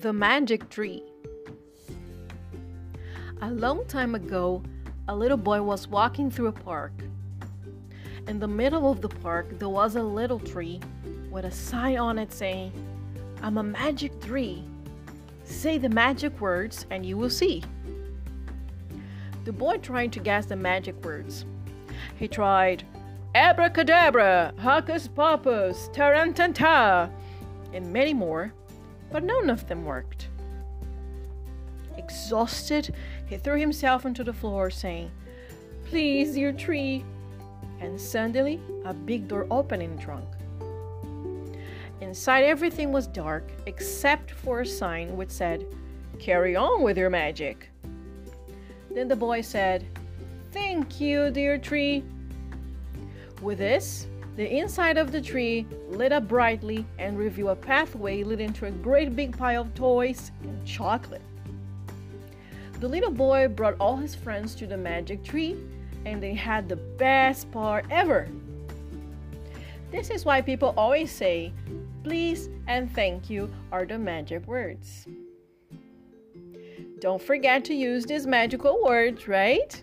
The Magic Tree. A long time ago, a little boy was walking through a park. In the middle of the park, there was a little tree with a sign on it saying, I'm a magic tree. Say the magic words and you will see. The boy tried to guess the magic words. He tried, Abracadabra, Hocus Pocus, Tarantanta, and many more but none of them worked. Exhausted, he threw himself onto the floor, saying, Please, dear tree. And suddenly, a big door opened in the trunk. Inside, everything was dark except for a sign which said, Carry on with your magic. Then the boy said, Thank you, dear tree. With this, the inside of the tree lit up brightly and revealed a pathway leading to a great big pile of toys and chocolate. The little boy brought all his friends to the magic tree and they had the best part ever. This is why people always say, please and thank you are the magic words. Don't forget to use these magical words, right?